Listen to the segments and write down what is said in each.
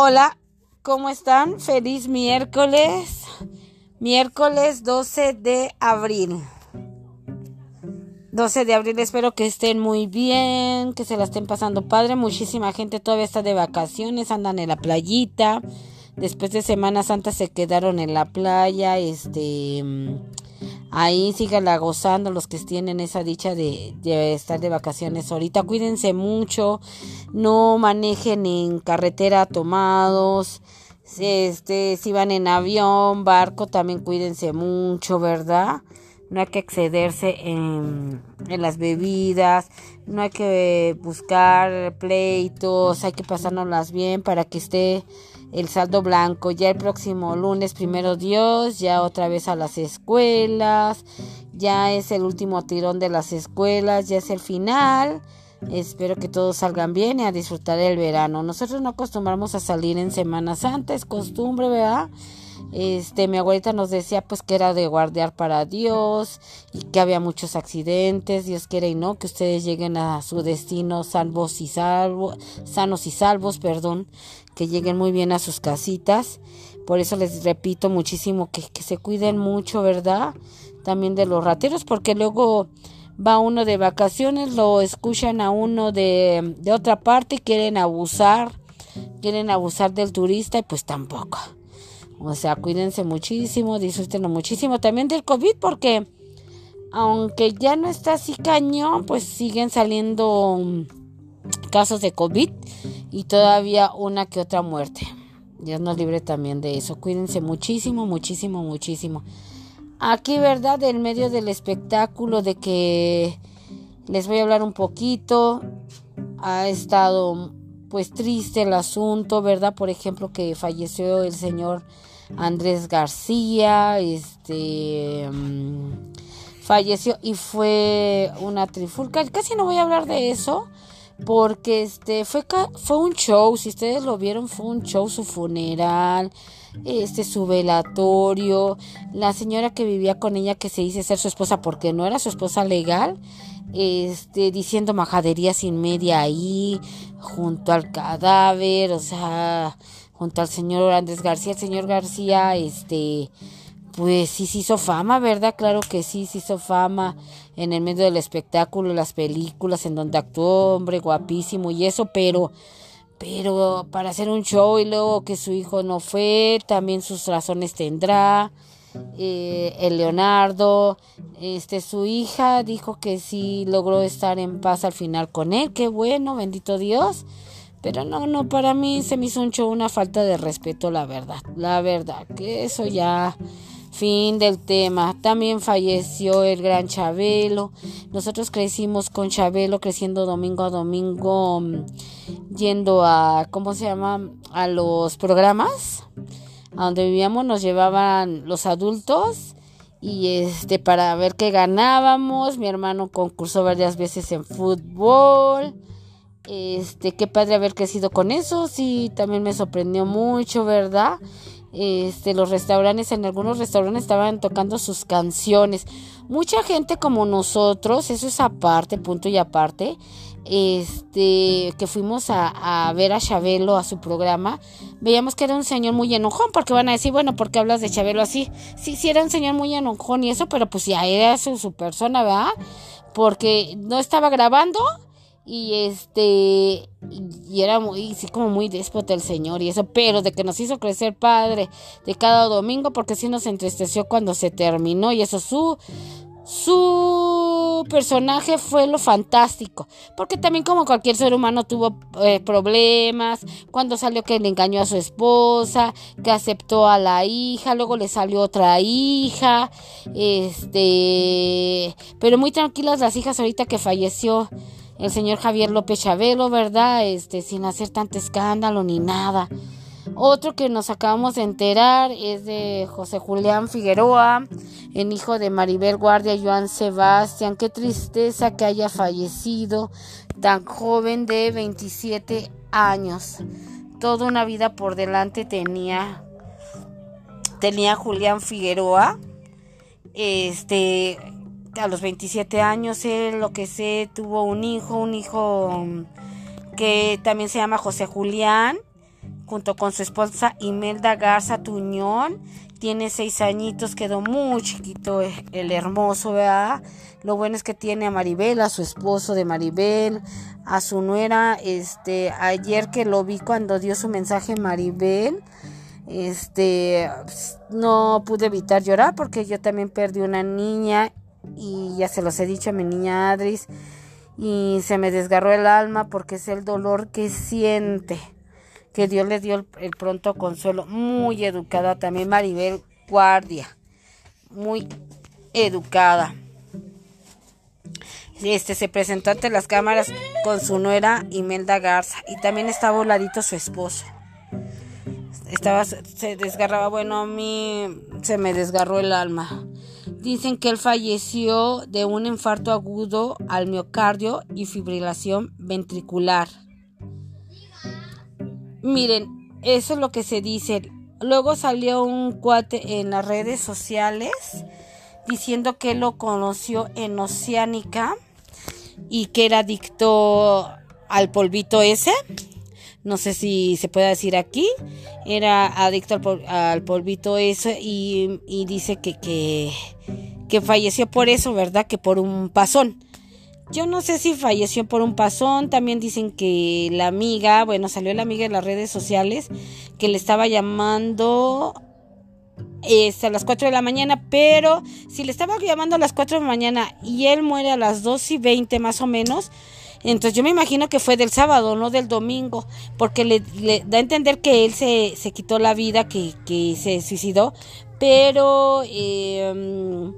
Hola, ¿cómo están? Feliz miércoles. Miércoles 12 de abril. 12 de abril, espero que estén muy bien, que se la estén pasando padre. Muchísima gente todavía está de vacaciones, andan en la playita. Después de Semana Santa se quedaron en la playa, este ahí síganla gozando los que tienen esa dicha de, estar de vacaciones ahorita. Cuídense mucho, no manejen en carretera tomados. Este, si van en avión, barco, también cuídense mucho, ¿verdad? No hay que excederse en, en las bebidas, no hay que buscar pleitos, hay que pasárnoslas bien para que esté el saldo blanco. Ya el próximo lunes, primero Dios, ya otra vez a las escuelas. Ya es el último tirón de las escuelas, ya es el final. Espero que todos salgan bien y a disfrutar el verano. Nosotros no acostumbramos a salir en Semana Santa, es costumbre, ¿verdad? Este, mi abuelita nos decía pues que era de guardiar para Dios y que había muchos accidentes, Dios quiere y no, que ustedes lleguen a su destino salvos y sanos y salvos, perdón, que lleguen muy bien a sus casitas. Por eso les repito muchísimo que, que se cuiden mucho, ¿verdad? También de los rateros, porque luego va uno de vacaciones, lo escuchan a uno de, de otra parte, quieren abusar, quieren abusar del turista y pues tampoco. O sea, cuídense muchísimo, disfrútenlo muchísimo también del COVID porque aunque ya no está así cañón, pues siguen saliendo casos de COVID y todavía una que otra muerte. Dios nos libre también de eso. Cuídense muchísimo, muchísimo, muchísimo. Aquí, ¿verdad? En medio del espectáculo de que les voy a hablar un poquito. Ha estado pues triste el asunto, ¿verdad? Por ejemplo, que falleció el señor Andrés García, este mm, falleció y fue una trifulca. Casi no voy a hablar de eso porque este fue fue un show, si ustedes lo vieron fue un show su funeral, este su velatorio, la señora que vivía con ella que se dice ser su esposa porque no era su esposa legal, este diciendo majadería sin media ahí junto al cadáver, o sea, junto al señor Andrés García. El señor García, este, pues sí se hizo fama, ¿verdad? Claro que sí se hizo fama en el medio del espectáculo, las películas en donde actuó, hombre, guapísimo y eso, pero pero para hacer un show y luego que su hijo no fue, también sus razones tendrá. Eh, el Leonardo, este, su hija dijo que sí logró estar en paz al final con él, qué bueno, bendito Dios. Pero no, no, para mí se me hizo un show una falta de respeto, la verdad. La verdad, que eso ya. Fin del tema. También falleció el gran Chabelo. Nosotros crecimos con Chabelo, creciendo domingo a domingo, mm, yendo a, ¿cómo se llama? A los programas. A donde vivíamos nos llevaban los adultos y este para ver qué ganábamos. Mi hermano concursó varias veces en fútbol. Este, qué padre haber crecido con eso, sí, también me sorprendió mucho, ¿verdad? Este, los restaurantes, en algunos restaurantes estaban tocando sus canciones. Mucha gente como nosotros, eso es aparte, punto y aparte, este, que fuimos a, ver a Chabelo a su programa, veíamos que era un señor muy enojón, porque van a decir, bueno, ¿por qué hablas de Chabelo así? Sí, sí era un señor muy enojón y eso, pero pues ya era su, su persona, ¿verdad? Porque no estaba grabando y este y era muy sí como muy déspota el señor y eso pero de que nos hizo crecer padre de cada domingo porque sí nos entristeció cuando se terminó y eso su su personaje fue lo fantástico porque también como cualquier ser humano tuvo eh, problemas cuando salió que le engañó a su esposa que aceptó a la hija luego le salió otra hija este pero muy tranquilas las hijas ahorita que falleció el señor Javier López Chabelo, ¿verdad? Este, sin hacer tanto escándalo ni nada. Otro que nos acabamos de enterar es de José Julián Figueroa, el hijo de Maribel Guardia y Joan Sebastián. Qué tristeza que haya fallecido tan joven de 27 años. Toda una vida por delante tenía tenía Julián Figueroa. Este a los 27 años, él lo que sé, tuvo un hijo, un hijo mm, que también se llama José Julián, junto con su esposa Imelda Garza Tuñón. Tiene seis añitos, quedó muy chiquito el hermoso, ¿verdad? Lo bueno es que tiene a Maribel, a su esposo de Maribel, a su nuera, este, ayer que lo vi cuando dio su mensaje Maribel, este, no pude evitar llorar porque yo también perdí una niña y ya se los he dicho a mi niña Adris y se me desgarró el alma porque es el dolor que siente. Que Dios le dio el, pronto consuelo. Muy educada también Maribel Guardia. Muy educada. Este se presentó ante las cámaras con su nuera Imelda Garza y también estaba voladito su esposo. Estaba se desgarraba, bueno, a mí se me desgarró el alma. Dicen que él falleció de un infarto agudo al miocardio y fibrilación ventricular. Miren, eso es lo que se dice. Luego salió un cuate en las redes sociales diciendo que lo conoció en Oceánica y que era adicto al polvito ese. No sé si se puede decir aquí. Era adicto al, polvito ese y, dice que, que, que falleció por eso, ¿verdad? Que por un pasón. Yo no sé si falleció por un pasón, también dicen que la amiga, bueno, salió la amiga en las redes sociales que le estaba llamando este, a las 4 de la mañana, pero si le estaba llamando a las 4 de la mañana y él muere a las 2 y 20 más o menos, entonces yo me imagino que fue del sábado, no del domingo, porque le, da a entender que él se, se quitó la vida, que, que se suicidó, pero... Eh,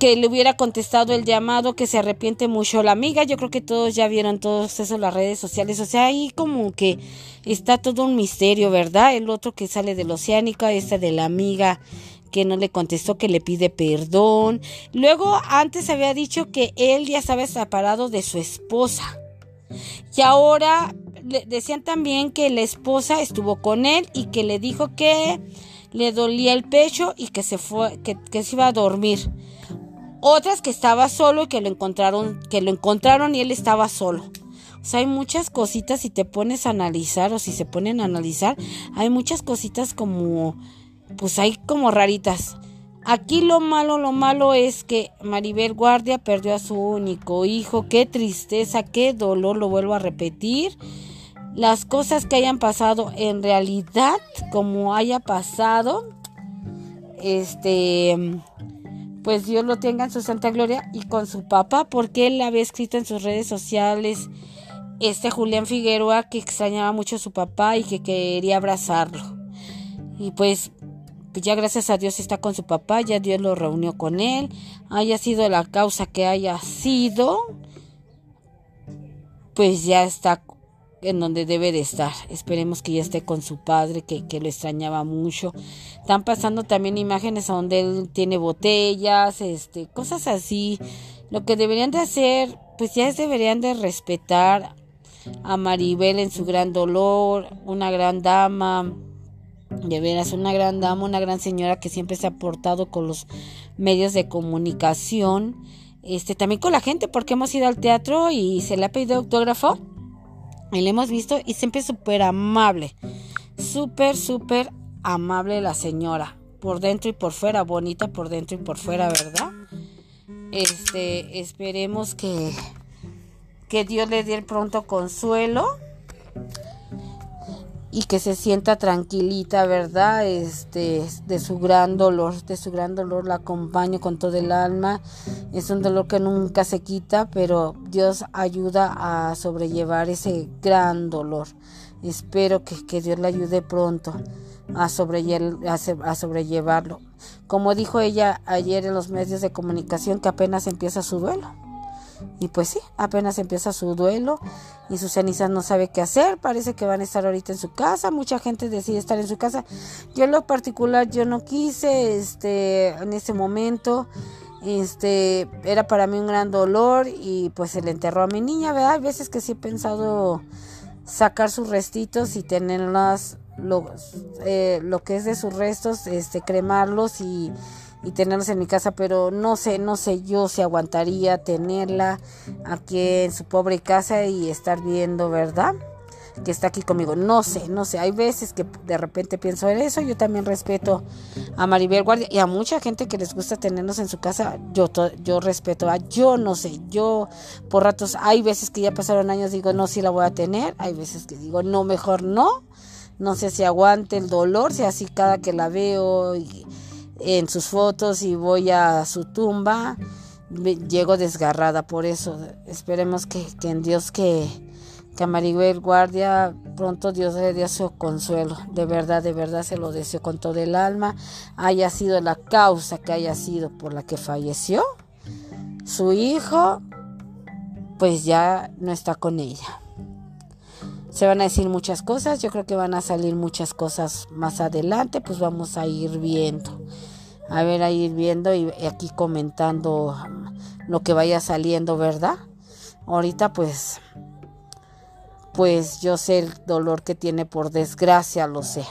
que le hubiera contestado el llamado, que se arrepiente mucho la amiga. Yo creo que todos ya vieron todos eso en las redes sociales. O sea, ahí como que está todo un misterio, ¿verdad? El otro que sale del Oceánica, esta de la amiga que no le contestó, que le pide perdón. Luego, antes había dicho que él ya estaba separado de su esposa. Y ahora le decían también que la esposa estuvo con él y que le dijo que le dolía el pecho y que se fue, que se iba a dormir. Otras que estaba solo y que lo encontraron, que lo encontraron y él estaba solo. O sea, hay muchas cositas si te pones a analizar o si se ponen a analizar, hay muchas cositas como, pues hay como raritas. Aquí lo malo, lo malo es que Maribel Guardia perdió a su único hijo. Qué tristeza, qué dolor, lo vuelvo a repetir. Las cosas que hayan pasado en realidad, como haya pasado, este, pues Dios lo tenga en su santa gloria y con su papá, porque él había escrito en sus redes sociales, este Julián Figueroa, que extrañaba mucho a su papá y que quería abrazarlo. Y pues, pues ya gracias a Dios está con su papá, ya Dios lo reunió con él, haya sido la causa que haya sido, pues ya está en donde debe de estar. Esperemos que ya esté con su padre, que, que lo extrañaba mucho. Están pasando también imágenes donde él tiene botellas, este, cosas así. Lo que deberían de hacer, pues ya deberían de respetar a Maribel en su gran dolor, una gran dama, de veras, una gran dama, una gran señora que siempre se ha portado con los medios de comunicación, este, también con la gente, porque hemos ido al teatro y se le ha pedido autógrafo y le hemos visto y siempre súper amable. Súper, súper amable la señora. Por dentro y por fuera. Bonita por dentro y por fuera, ¿verdad? Este, esperemos que, que Dios le dé el pronto consuelo y que se sienta tranquilita, ¿verdad? Este, de su gran dolor, de su gran dolor la acompaño con todo el alma. Es un dolor que nunca se quita, pero Dios ayuda a sobrellevar ese gran dolor. Espero que, que Dios le ayude pronto a, a sobrellevarlo. Como dijo ella ayer en los medios de comunicación, que apenas empieza su duelo. Y pues sí, apenas empieza su duelo y sus cenizas no sabe qué hacer. Parece que van a estar ahorita en su casa. Mucha gente decide estar en su casa. Yo en lo particular yo no quise este en ese momento. Este era para mí un gran dolor y pues se le enterró a mi niña, ¿verdad? Hay veces que sí he pensado sacar sus restitos y tenerlas lo, eh, lo que es de sus restos, este cremarlos y y tenerlos en mi casa, pero no sé, no sé yo si aguantaría tenerla aquí en su pobre casa y estar viendo, ¿verdad? que está aquí conmigo. No sé, no sé. Hay veces que de repente pienso en eso. Yo también respeto a Maribel Guardia y a mucha gente que les gusta tenernos en su casa. Yo, yo respeto a, yo no sé, yo por ratos, hay veces que ya pasaron años, digo, no, sí la voy a tener. Hay veces que digo, no, mejor no. No sé si aguante el dolor, si así cada que la veo en sus fotos y voy a su tumba, llego desgarrada por eso. Esperemos que, que en Dios que que Guardia pronto Dios le dé su consuelo. De verdad, de verdad se lo deseo con todo el alma. Haya sido la causa que haya sido por la que falleció. Su hijo, pues ya no está con ella. Se van a decir muchas cosas, yo creo que van a salir muchas cosas más adelante, pues vamos a ir viendo. A ver, a ir viendo y aquí comentando lo que vaya saliendo, ¿verdad? Ahorita pues pues yo sé el dolor que tiene por desgracia, lo sé.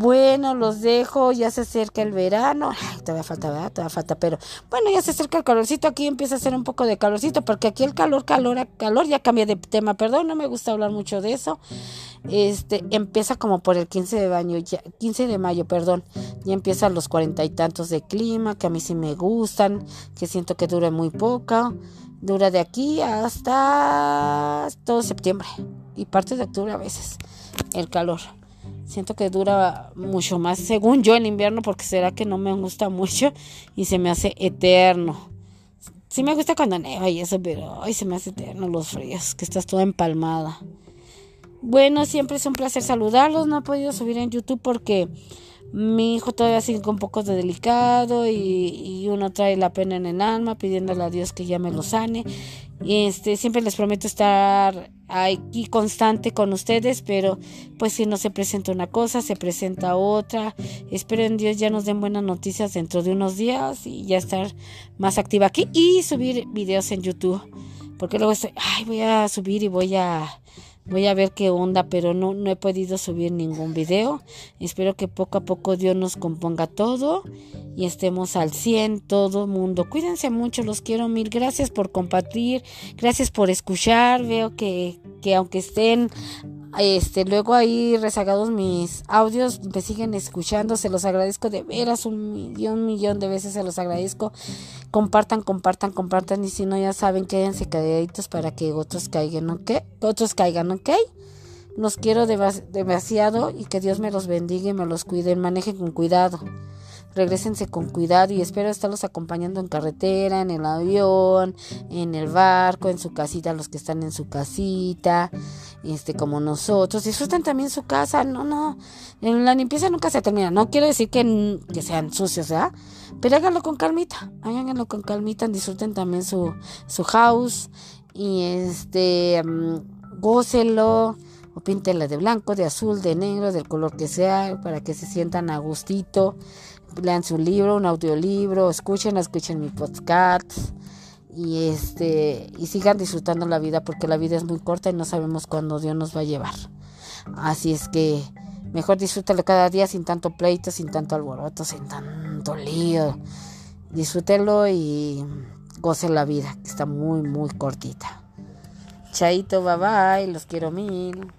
Bueno, los dejo, ya se acerca el verano. Ay, todavía falta, ¿verdad? Todavía falta, pero bueno, ya se acerca el calorcito. Aquí empieza a hacer un poco de calorcito, porque aquí el calor, calor, calor, ya cambia de tema. Perdón, no me gusta hablar mucho de eso. Este, empieza como por el 15 de mayo, ya, 15 de mayo, perdón. Ya empiezan los cuarenta y tantos de clima, que a mí sí me gustan, que siento que dure muy poco. Dura de aquí hasta todo septiembre y parte de octubre a veces el calor. Siento que dura mucho más, según yo, el invierno, porque será que no me gusta mucho y se me hace eterno. Sí me gusta cuando neva y eso, pero ay, se me hace eterno los fríos, que estás toda empalmada. Bueno, siempre es un placer saludarlos. No he podido subir en YouTube porque mi hijo todavía sigue un poco de delicado y, uno trae la pena en el alma pidiéndole a Dios que ya me lo sane. Y este, siempre les prometo estar aquí constante con ustedes, pero pues si no se presenta una cosa, se presenta otra. Espero en Dios ya nos den buenas noticias dentro de unos días y ya estar más activa aquí y subir videos en YouTube. Porque luego estoy, ay, voy a subir y voy a Voy a ver qué onda, pero no, no he podido subir ningún video. Espero que poco a poco Dios nos componga todo y estemos al 100 todo mundo. Cuídense mucho, los quiero mil. Gracias por compartir, gracias por escuchar. Veo que, que aunque estén este, luego ahí rezagados mis audios, me siguen escuchando, se los agradezco de veras un millón, millón de veces se los agradezco. Compartan, compartan, compartan y si no ya saben, quédense calladitos para que otros caigan, ¿ok? Otros caigan, ¿ok? Los quiero demasiado y que Dios me los bendiga y me los cuide, manejen con cuidado regresense con cuidado y espero estarlos acompañando en carretera, en el avión, en el barco, en su casita, los que están en su casita, este como nosotros. Disfruten también su casa, no, no, la limpieza nunca se termina. No quiero decir que, que sean sucios, ¿verdad? Pero háganlo con calmita, háganlo con calmita, disfruten también su, su house y este, um, o píntela de blanco, de azul, de negro, del color que sea, para que se sientan a gustito lean su libro, un audiolibro, escuchen, escuchen mi podcast y este y sigan disfrutando la vida porque la vida es muy corta y no sabemos cuándo Dios nos va a llevar. Así es que mejor disfrútalo cada día sin tanto pleito, sin tanto alboroto, sin tanto lío. Disfrútelo y goce la vida, que está muy muy cortita. Chaito, bye bye, los quiero mil.